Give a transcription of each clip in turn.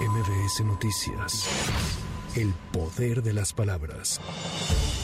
MBS Noticias. El poder de las palabras.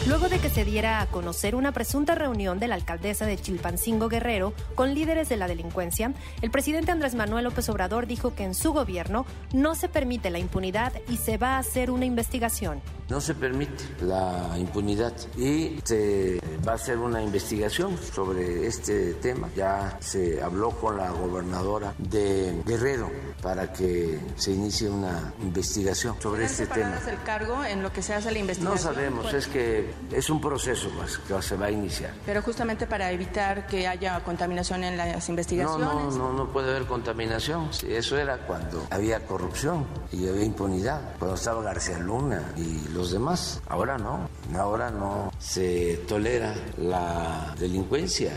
Luego de que se diera a conocer una presunta reunión de la alcaldesa de Chilpancingo Guerrero con líderes de la delincuencia, el presidente Andrés Manuel López Obrador dijo que en su gobierno no se permite la impunidad y se va a hacer una investigación. No se permite la impunidad y se va a hacer una investigación sobre este tema. Ya se habló con la gobernadora de Guerrero para que se inicie una investigación sobre este tema. el cargo en lo que se hace la investigación? No sabemos, es que es un proceso más que se va a iniciar. Pero justamente para evitar que haya contaminación en las investigaciones. No, no, no, no puede haber contaminación. eso era cuando había corrupción y había impunidad, cuando estaba García Luna y los demás. Ahora no, ahora no se tolera la delincuencia.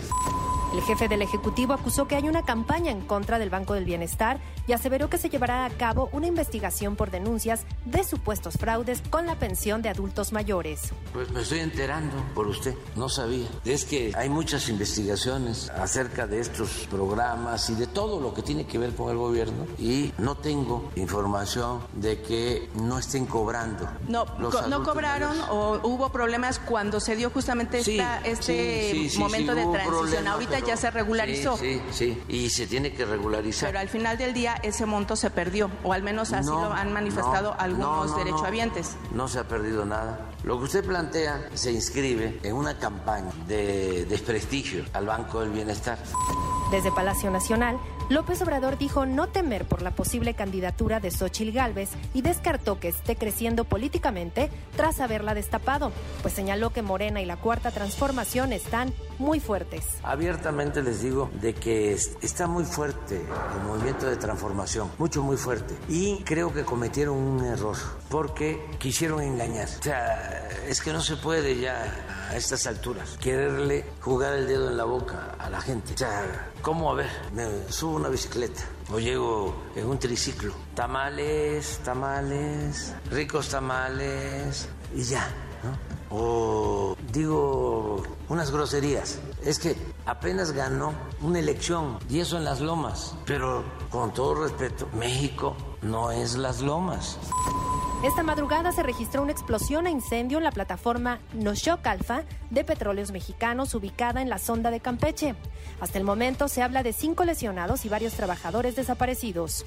El jefe del Ejecutivo acusó que hay una campaña en contra del Banco del Bienestar y aseveró que se llevará a cabo una investigación por denuncias de supuestos fraudes con la pensión de adultos mayores. Pues me estoy enterando por usted, no sabía. Es que hay muchas investigaciones acerca de estos programas y de todo lo que tiene que ver con el gobierno y no tengo información de que no estén cobrando. No, no cobraron o hubo problemas cuando se dio justamente este momento de transición. Ahorita ya se regularizó. Sí, sí, y se tiene que regularizar. Pero al final del día ese monto se perdió, o al menos así lo han manifestado algunos derechohabientes. No se ha perdido nada. Lo que usted plantea se inscribe en una campaña de desprestigio al Banco del Bienestar. Desde Palacio Nacional, López Obrador dijo no temer por la posible candidatura de Xochil Gálvez y descartó que esté creciendo políticamente tras haberla destapado, pues señaló que Morena y la Cuarta Transformación están muy fuertes. Abiertamente les digo de que está muy fuerte el movimiento de transformación, mucho, muy fuerte. Y creo que cometieron un error porque quisieron engañar. O sea, es que no se puede ya a estas alturas quererle jugar el dedo en la boca a la gente. O sea, ¿cómo? A ver, me subo una bicicleta o llego en un triciclo. Tamales, tamales, ricos tamales y ya, ¿no? O digo unas groserías. Es que apenas ganó una elección y eso en las lomas. Pero con todo respeto, México no es las lomas. Esta madrugada se registró una explosión e incendio en la plataforma Noshoc Alfa de Petróleos Mexicanos ubicada en la sonda de Campeche. Hasta el momento se habla de cinco lesionados y varios trabajadores desaparecidos.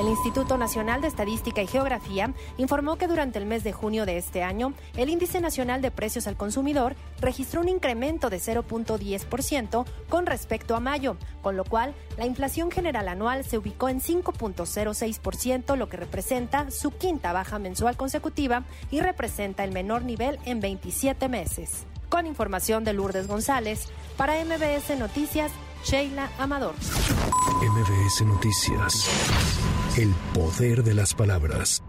El Instituto Nacional de Estadística y Geografía informó que durante el mes de junio de este año, el Índice Nacional de Precios al Consumidor registró un incremento de 0.10% con respecto a mayo, con lo cual la inflación general anual se ubicó en 5.06%, lo que representa su quinta baja mensual consecutiva y representa el menor nivel en 27 meses. Con información de Lourdes González, para MBS Noticias, Sheila Amador. MBS Noticias. El poder de las palabras.